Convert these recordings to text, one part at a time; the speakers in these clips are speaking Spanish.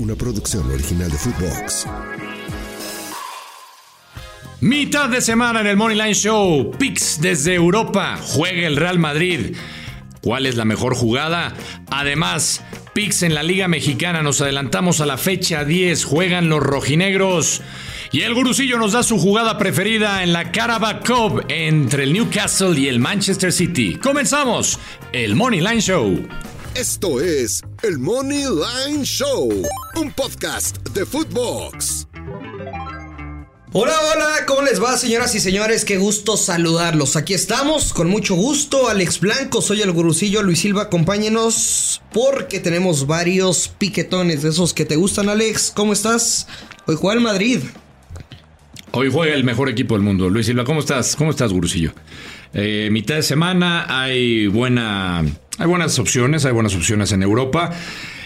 Una producción original de Footbox. Mitad de semana en el Money Line Show. Pix desde Europa. Juega el Real Madrid. ¿Cuál es la mejor jugada? Además, Pix en la Liga Mexicana. Nos adelantamos a la fecha 10. Juegan los rojinegros. Y el gurusillo nos da su jugada preferida en la Carabao Cup entre el Newcastle y el Manchester City. Comenzamos el Money Line Show. Esto es el Money Line Show, un podcast de Footbox. Hola, hola, ¿cómo les va, señoras y señores? Qué gusto saludarlos. Aquí estamos, con mucho gusto. Alex Blanco, soy el gurucillo Luis Silva, acompáñenos porque tenemos varios piquetones de esos que te gustan, Alex. ¿Cómo estás? Hoy juega el Madrid. Hoy juega el mejor equipo del mundo. Luis Silva, ¿cómo estás? ¿Cómo estás, gurusillo? Eh, mitad de semana, hay buena, hay buenas opciones, hay buenas opciones en Europa.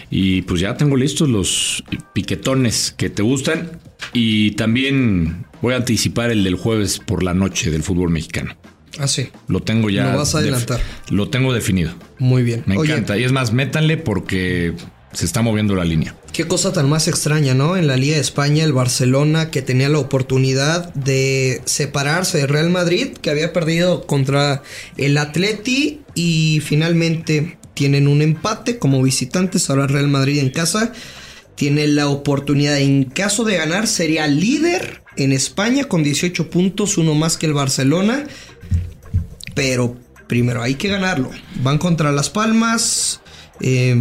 Y pues ya tengo listos los piquetones que te gustan. Y también voy a anticipar el del jueves por la noche del fútbol mexicano. Ah, sí. Lo tengo ya. Lo vas a adelantar. Lo tengo definido. Muy bien. Me Oye, encanta. Y es más, métanle porque se está moviendo la línea. Qué cosa tan más extraña, ¿no? En la Liga de España, el Barcelona que tenía la oportunidad de separarse de Real Madrid, que había perdido contra el Atleti y finalmente tienen un empate como visitantes. Ahora Real Madrid en casa tiene la oportunidad, en caso de ganar, sería líder en España con 18 puntos, uno más que el Barcelona. Pero primero hay que ganarlo. Van contra Las Palmas. eh,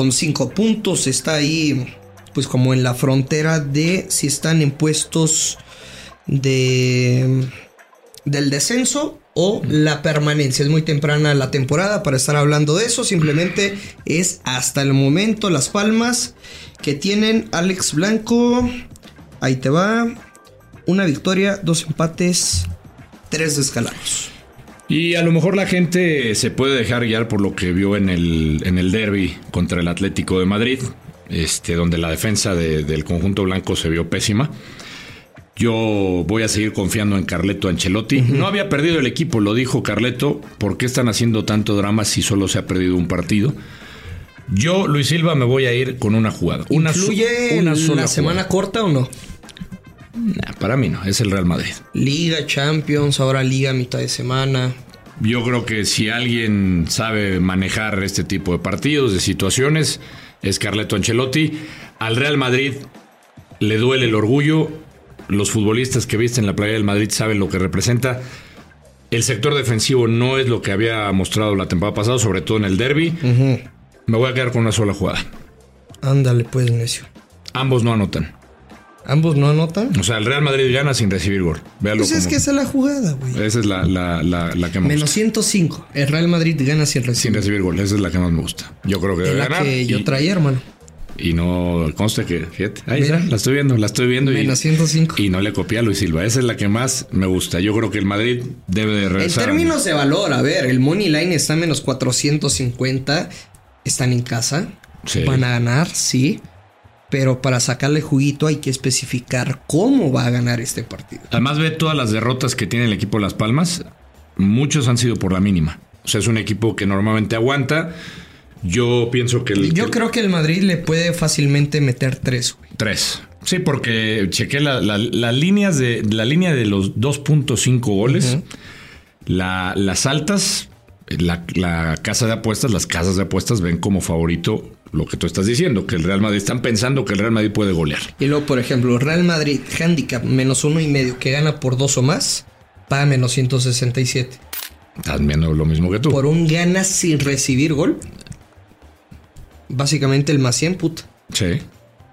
con 5 puntos. Está ahí, pues como en la frontera de si están en puestos de del descenso o la permanencia. Es muy temprana la temporada para estar hablando de eso. Simplemente es hasta el momento Las Palmas que tienen Alex Blanco. Ahí te va. Una victoria, dos empates, tres descalabros. Y a lo mejor la gente se puede dejar guiar por lo que vio en el, en el derby contra el Atlético de Madrid, este, donde la defensa de- del conjunto blanco se vio pésima. Yo voy a seguir confiando en Carleto Ancelotti. No había perdido el equipo, lo dijo Carleto. ¿Por qué están haciendo tanto drama si solo se ha perdido un partido? Yo, Luis Silva, me voy a ir con una jugada. Una, ¿Influye una la sola semana jugada. corta o no? Nah, para mí no, es el Real Madrid. Liga, Champions, ahora Liga mitad de semana. Yo creo que si alguien sabe manejar este tipo de partidos, de situaciones, es Carleto Ancelotti. Al Real Madrid le duele el orgullo. Los futbolistas que visten la playa del Madrid saben lo que representa. El sector defensivo no es lo que había mostrado la temporada pasada, sobre todo en el derby. Me voy a quedar con una sola jugada. Ándale, pues, necio. Ambos no anotan. ¿Ambos no anotan? O sea, el Real Madrid gana sin recibir gol. Véalo Pues es como- que esa es la jugada, güey. Esa es la, la- la- la que me Menos gusta. 105. El Real Madrid gana sin Sin recibir. recibir gol. Esa es la que más me gusta. Yo creo que Es debe la ganar. que yo y- traía, hermano. Y no consta que, fíjate, ahí Mira. está, la estoy viendo, la estoy viendo. Y, Menos 105. y no le copié a Luis Silva. Esa es la que más me gusta. Yo creo que el Madrid debe de En regresar. términos de valor, a ver, el Money Line está en menos 450. Están en casa. Sí. Van a ganar, sí. Pero para sacarle juguito hay que especificar cómo va a ganar este partido. Además, ve todas las derrotas que tiene el equipo Las Palmas. Muchos han sido por la mínima. O sea, es un equipo que normalmente aguanta. Yo pienso que el. Yo que- creo que el Madrid le puede fácilmente meter tres, güey. Tres. Sí, porque chequé la- la- las líneas de la línea de los 2.5 goles. la- las altas, la, la casa de apuestas, las casas de apuestas ven como favorito lo que tú estás diciendo, que el Real Madrid están pensando que el Real Madrid puede golear. Y luego, por ejemplo, Real Madrid, handicap menos uno y medio, que gana por dos o más, paga menos 167. Estás viendo lo mismo que tú. Por un gana sin recibir gol. Básicamente el más 100, puta. Sí.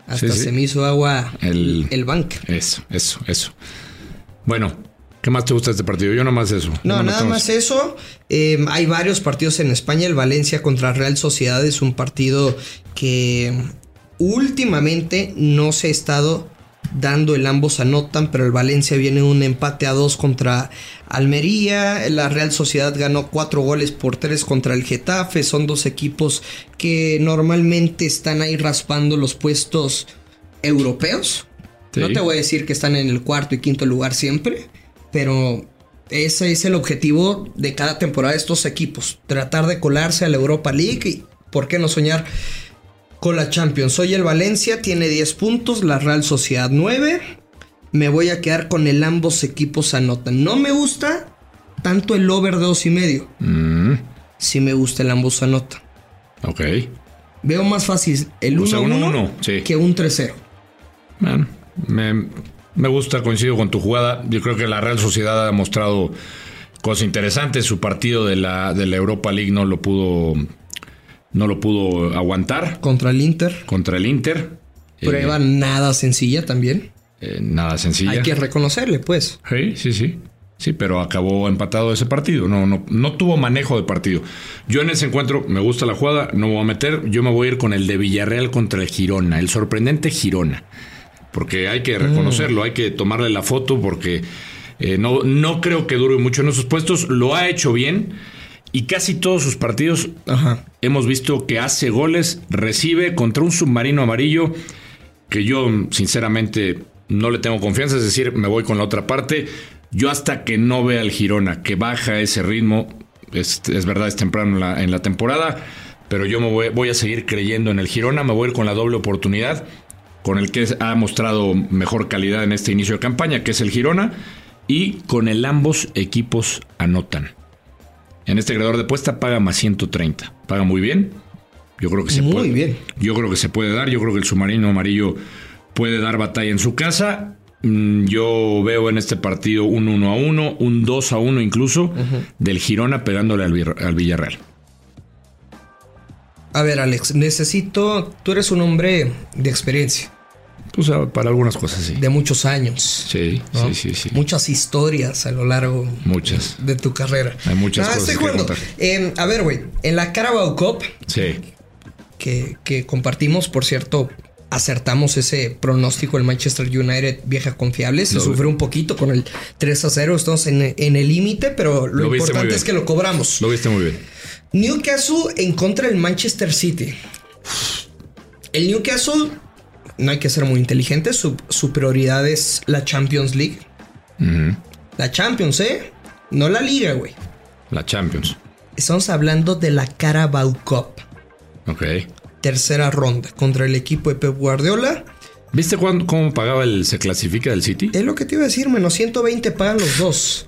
Hasta Sí, sí. se me hizo agua El- el, el bank. Eso, eso, eso. Bueno, ¿qué más te gusta de este partido? Yo nomás eso. No, nada más eso. Eh, hay varios partidos en España. El Valencia contra Real Sociedad es un partido que últimamente no se ha estado dando el ambos anotan, pero el Valencia viene un empate a dos contra Almería, la Real Sociedad ganó cuatro goles por tres contra el Getafe, son dos equipos que normalmente están ahí raspando los puestos europeos. No te voy a decir que están en el cuarto y quinto lugar siempre, pero ese es el objetivo de cada temporada de estos equipos, tratar de colarse a la Europa League y, ¿por qué no soñar? con la Champions. Hoy el Valencia tiene 10 puntos, la Real Sociedad 9. Me voy a quedar con el ambos equipos anotan. No me gusta tanto el over de 2 y medio. Mm. Sí me gusta el ambos anotan. Ok. Veo más fácil el 1-1 que un 3-0. me, me gusta, coincido con tu jugada. Yo creo que la Real Sociedad ha mostrado cosas interesantes. Su partido de la, de la Europa League no lo pudo no lo pudo aguantar. Contra el Inter. Contra el Inter. Prueba eh, nada sencilla también. Eh, nada sencilla. Hay que reconocerle, pues. Sí, sí, sí. Sí, pero acabó empatado ese partido. No, no, no tuvo manejo de partido. Yo en ese encuentro me gusta la jugada, no me voy a meter. Yo me voy a ir con el de Villarreal contra el Girona, el sorprendente Girona. Porque hay que reconocerlo, hay que tomarle la foto porque eh, no, no creo que dure mucho en esos puestos. Lo ha hecho bien y casi todos sus partidos hemos visto que hace goles, recibe contra un submarino amarillo que yo sinceramente no le tengo confianza, es decir, me voy con la otra parte. Yo hasta que no vea al Girona que baja ese ritmo, es, verdad, es temprano en la, temporada, pero yo me voy, voy, a seguir creyendo en el Girona, me voy a ir con la doble oportunidad, con el que ha mostrado mejor calidad en este inicio de campaña, que es el Girona, y con el ambos equipos anotan. En este creador de apuesta paga más 130. Paga muy bien. Yo creo que se muy puede. bien. Yo creo que se puede dar. Yo creo que el submarino amarillo puede dar batalla en su casa. Mm, yo veo en este partido un 1 a 1, un 2 a 1 incluso, del Girona pegándole al Villarreal. A ver, Alex, necesito. Tú eres un hombre de experiencia. Pues para algunas cosas, sí. De muchos años. Sí, sí, sí, sí. Muchas historias a lo largo muchas. de tu carrera. Hay muchas cosas. Estoy a ver, güey, en la Carabao Cup. Sí. Que, que compartimos, por cierto, acertamos ese pronóstico. El Manchester United vieja confiable. Se sufrió un poquito con el 3 a 0. Estamos en, el límite, pero lo, importante es que lo cobramos. Lo viste muy bien. Newcastle en contra del Manchester City. El Newcastle no hay que ser muy inteligente. Su, prioridad es la Champions League. La Champions, ¿eh? No la liga, güey. La Champions. Estamos hablando de la Carabao Cup. Ok. Tercera ronda contra el equipo de Pep Guardiola. ¿Viste cómo pagaba el se clasifica del City? Es lo que te iba a decir, menos 120 pagan los dos.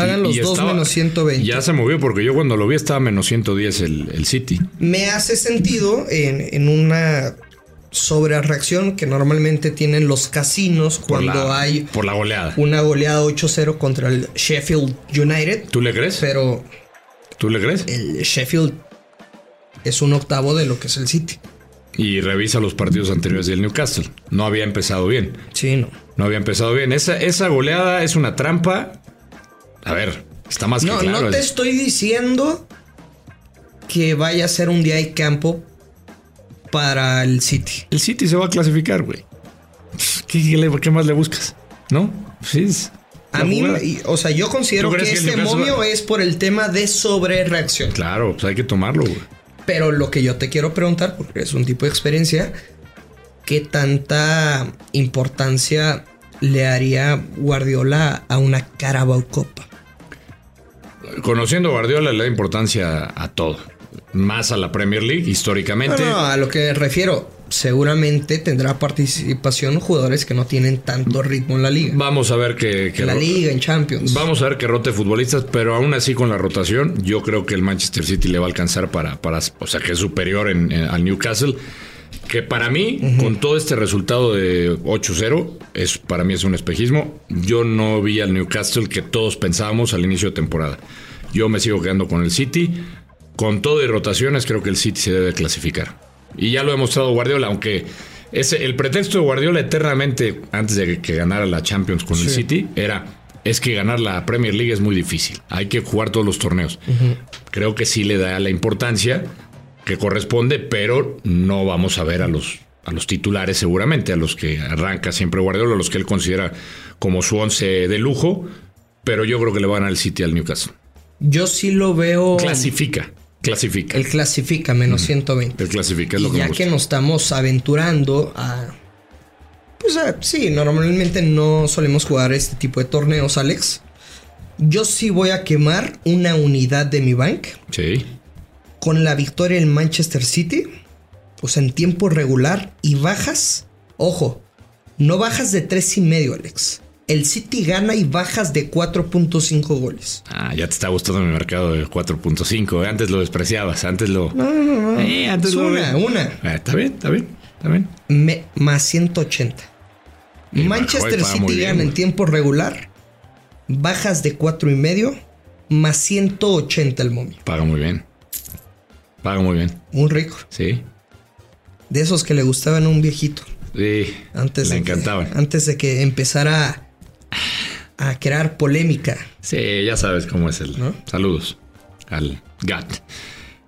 Pagan los dos menos 120. Ya se movió porque yo cuando lo vi estaba menos 110 el, el City. Me hace sentido en, en una sobrereacción que normalmente tienen los casinos cuando hay por la goleada. Una goleada 8-0 contra el Sheffield United. ¿Tú le crees? Pero ¿Tú le crees? El Sheffield es un octavo de lo que es el City. Y revisa los partidos anteriores del Newcastle. No había empezado bien. Sí, no. No había empezado bien. Esa, esa goleada es una trampa a ver, está más no, que claro. No te estoy diciendo que vaya a ser un día de campo para el City. El City se va a clasificar, güey. ¿Qué, más le buscas? ¿No? Sí. A mí, o sea, yo considero que, este momio es por el tema de sobrereacción. Claro, pues hay que tomarlo, güey. Pero lo que yo te quiero preguntar, porque es un tipo de experiencia, ¿qué tanta importancia le haría Guardiola a una Carabao Copa? Conociendo Guardiola le da importancia a todo. Más a la Premier League históricamente. No, a lo que refiero. Seguramente tendrá participación jugadores que no tienen tanto ritmo en la liga. Vamos a ver que. en la liga, en Champions. Vamos a ver que rote futbolistas, pero aún así con la rotación, yo creo que el Manchester City le va a alcanzar para. para o sea, que es superior en, al Newcastle. Que para mí, con todo este resultado de 8-0, es, para mí es un espejismo. Yo no vi al Newcastle que todos pensábamos al inicio de temporada. Yo me sigo quedando con el City. Con todo y rotaciones, creo que el City se debe clasificar. Y ya lo ha demostrado Guardiola, aunque ese, el pretexto de Guardiola eternamente, antes de que ganara la Champions con el City, era es que ganar la Premier League es muy difícil. Hay que jugar todos los torneos. Creo que sí le da la importancia que corresponde, pero no vamos a ver a los, a los titulares seguramente, a los que arranca siempre Guardiola, a los que él considera como su once de lujo, pero yo creo que le van al City al Newcastle. Yo sí lo veo. Clasifica, clasifica. El clasifica menos 120. El clasifica es lo que me ya gusta. que nos estamos aventurando a. Pues a- sí, normalmente no solemos jugar este tipo de torneos, Alex. Yo sí voy a quemar una unidad de mi bank Sí. Con la victoria en Manchester City. O sea, en tiempo regular y bajas. Ojo, no bajas de tres y medio, Alex. El City gana y bajas de 4.5 goles. Ah, ya te está gustando mi mercado de 4.5. ¿eh? Antes lo despreciabas, antes lo. No, no, no. antes Es lo- una, una. Ah, está bien, está bien, está bien. Me- más 180. Y Manchester City bien, gana en tiempo regular. Bajas de cuatro y medio. Más 180 el momio. Paga muy bien. Paga muy bien. Muy rico. Sí. De esos que le gustaban a un viejito. Sí. Antes Le de que- encantaban. antes de que empezara a, a crear polémica. Sí, ya sabes cómo es el. ¿No? Saludos al GAT.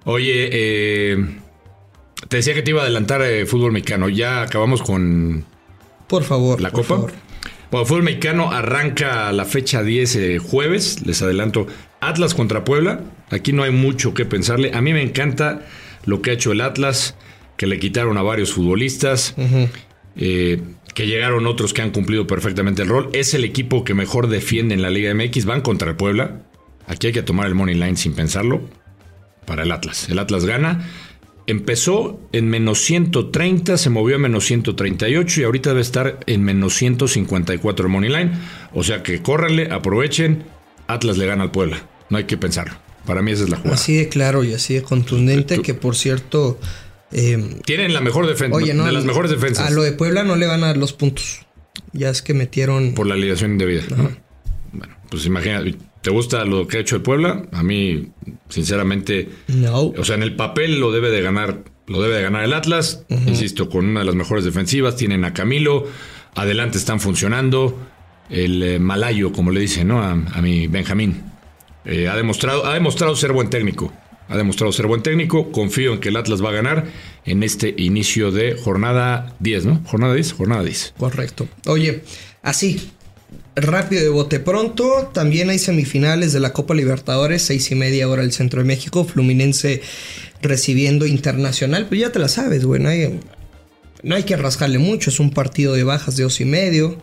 Oye, eh, te decía que te iba a adelantar eh, fútbol mexicano. Ya acabamos con Por favor. la por Copa. favor. Bueno, fútbol mexicano arranca la fecha 10 eh, jueves. Les adelanto Atlas contra Puebla. Aquí no hay mucho que pensarle. A mí me encanta lo que ha hecho el Atlas, que le quitaron a varios futbolistas, eh, que llegaron otros que han cumplido perfectamente el rol. Es el equipo que mejor defiende en la Liga MX. Van contra el Puebla. Aquí hay que tomar el money line sin pensarlo para el Atlas. El Atlas gana. Empezó en menos 130, se movió a menos 138 y ahorita debe estar en menos 154 el money line. O sea que córranle, aprovechen. Atlas le gana al Puebla. No hay que pensarlo. Para mí esa es la jugada. Así de claro y así de contundente. Tú- Que por cierto. eh, Tienen la mejor defensa, oye, no. de las mejores defensas A lo de Puebla no le van a dar los puntos. Ya es que metieron. por la ligación indebida. ¿no? Bueno, pues imagínate, ¿te gusta lo que ha hecho el Puebla? A mí, sinceramente, No. O sea, en el papel lo debe de ganar, lo debe de ganar el Atlas. Insisto, con una de las mejores defensivas. Tienen a Camilo. Adelante están funcionando. El eh, malayo, como le dicen, ¿no? A, a mi Benjamín. Eh, ha, demostrado, ha demostrado ser buen técnico. Ha demostrado ser buen técnico. Confío en que el Atlas va a ganar en este inicio de jornada 10, ¿no? Jornada 10, jornada 10. Correcto. Oye, así, rápido de bote pronto, también hay semifinales de la Copa Libertadores, seis y media hora el centro de México, Fluminense recibiendo Internacional, pues ya te la sabes, güey, no hay, no hay que rascarle mucho, es un partido de bajas de dos y medio,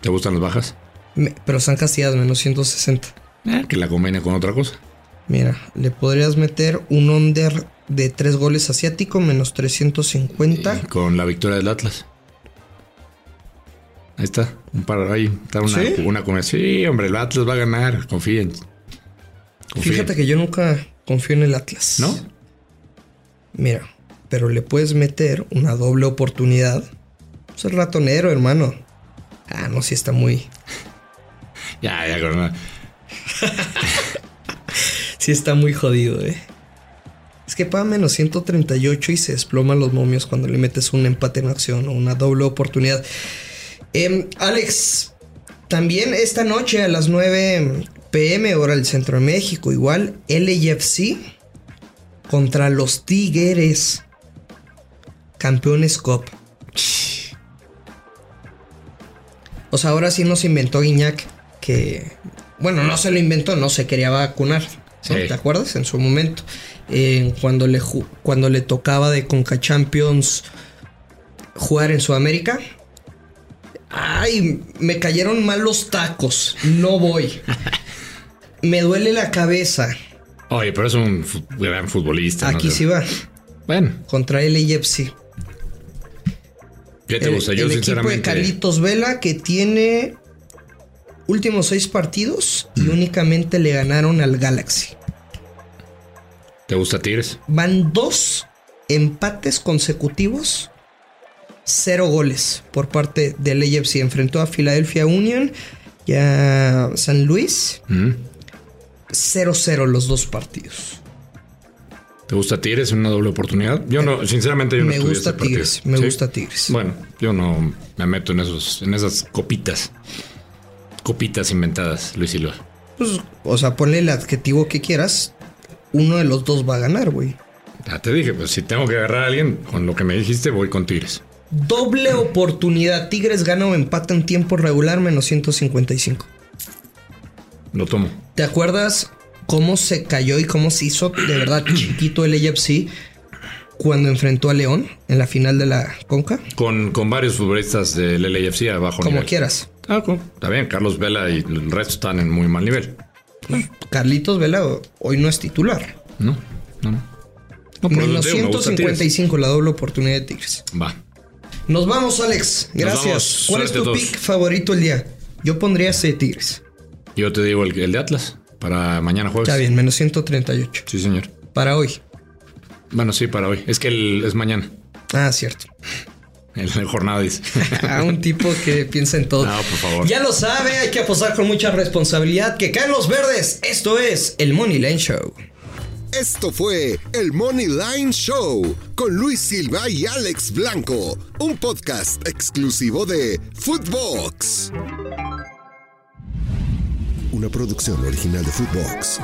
¿Te gustan las bajas? me- pero están castigadas menos 160. Eh, que la convenga con otra cosa. Mira, le podrías meter un under de tres goles asiático menos 350. Y con la victoria del Atlas. Ahí está, un par ahí, está una, ¿Sí? una Sí, hombre, el Atlas va a ganar, confíen. Confíen. Fíjate que yo nunca confío en el Atlas. ¿No? Mira, pero le puedes meter una doble oportunidad. Es el ratonero, hermano. Ah, no, sí está muy. Ya, ya, con Sí está muy jodido, eh. Es que paga menos 138 y se desploman los momios cuando le metes un empate en acción o una doble oportunidad. Em, Alex, también esta noche a las 9 pm, hora del centro de México, igual LAFC contra los Tigres, campeones Cup. O sea, ahora sí nos inventó Guiñac que, bueno, no se lo inventó, no se quería vacunar. ¿no? Sí. ¿Te acuerdas? En su momento, eh, cuando, le cuando le tocaba de Conca Champions jugar en Sudamérica. Ay, me cayeron mal los tacos. No voy. Me duele la cabeza. Oye, pero es un gran futbolista. Aquí sí va. Bueno, Contra LAFC. ¿qué te El, gusta? Yo, el equipo de sinceramente. Carlitos Vela que tiene últimos seis partidos y únicamente le ganaron al Galaxy. ¿Te gusta Tigres? Van dos empates consecutivos, cero goles por parte del AFC. Enfrentó a Philadelphia Union y a San Luis. Mm. 0-0 los dos partidos. ¿Te gusta Tigres en una doble oportunidad? Yo no, sinceramente yo no me gusta partido. Tigres, me ¿Sí? gusta Tigres. Bueno, yo no me meto en esos, en esas copitas. Copitas inventadas, Luis Silva. Pues, o sea, ponle el adjetivo que quieras. Uno de los dos va a ganar, güey. Ya te dije, pues si tengo que agarrar a alguien, con lo que me dijiste, voy con Tigres. Doble oportunidad. Tigres gana o empata en tiempo regular menos 155. Lo tomo. ¿Te acuerdas cómo se cayó y cómo se hizo de verdad chiquito el AFC cuando enfrentó a León en la final de la Conca? Con, con varios futbolistas del LAFC a bajo Como nivel. quieras. Ah, está bien. Carlos Vela y el resto están en muy mal nivel. Carlitos Vela hoy no es titular. No, no, no. No, Menos te digo, me gusta Tigres. 155 la doble oportunidad de Tigres. Va. Nos vamos, Alex. Gracias. vamos. ¿Cuál es tu pick favorito el día? Yo pondría ese de Tigres. Yo te digo el, el de Atlas para mañana jueves. Está bien, menos 138. Sí, señor. Para hoy. Bueno, sí, para hoy. Es que el, es mañana. Ah, cierto. El, el jornada dice. A un tipo que piensa en todo. No, por favor. Ya lo sabe, hay que apostar con mucha responsabilidad. Que caen los verdes. Esto es el Money Line Show. Esto fue el Money Line Show con Luis Silva y Alex Blanco, un podcast exclusivo de Footbox. Una producción original de Footbox.